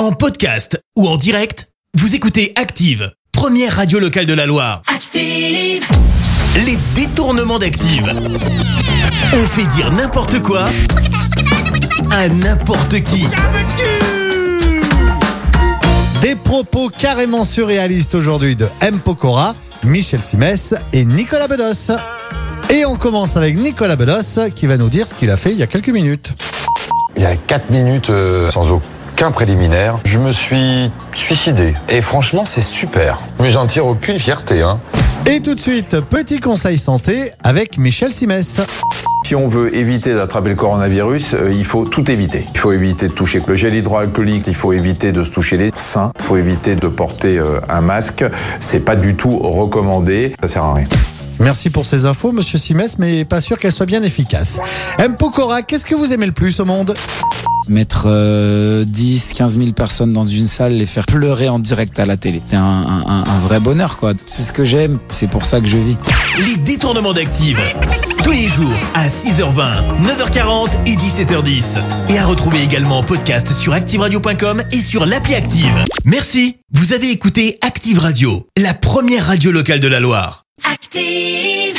En podcast ou en direct, vous écoutez Active, première radio locale de la Loire. Active, Les détournements d'Active. On fait dire n'importe quoi à n'importe qui. Des propos carrément surréalistes aujourd'hui de M. Pokora, Michel Simès et Nicolas Bedos. Et on commence avec Nicolas Bedos qui va nous dire ce qu'il a fait il y a quelques minutes. Il y a 4 minutes, euh, sans aucun préliminaire, je me suis suicidé. Et franchement, c'est super. Mais j'en tire aucune fierté. Hein. Et tout de suite, petit conseil santé avec Michel Simès. Si on veut éviter d'attraper le coronavirus, euh, il faut tout éviter. Il faut éviter de toucher le gel hydroalcoolique, il faut éviter de se toucher les seins, il faut éviter de porter euh, un masque. C'est pas du tout recommandé, ça sert à rien. Merci pour ces infos, monsieur Simès, mais pas sûr qu'elles soient bien efficaces. M. Pokora, qu'est-ce que vous aimez le plus au monde? Mettre euh, 10, 15 000 personnes dans une salle, les faire pleurer en direct à la télé. C'est un, un- un- un vrai bonheur, quoi. C'est ce que j'aime, c'est pour ça que je vis. Les détournements d'Active. Tous les jours à 6h20, 9h40 et 17h10. Et à retrouver également en podcast sur ActiveRadio.com et sur l'appli Active. Merci. Vous avez écouté Active Radio, la première radio locale de la Loire. active.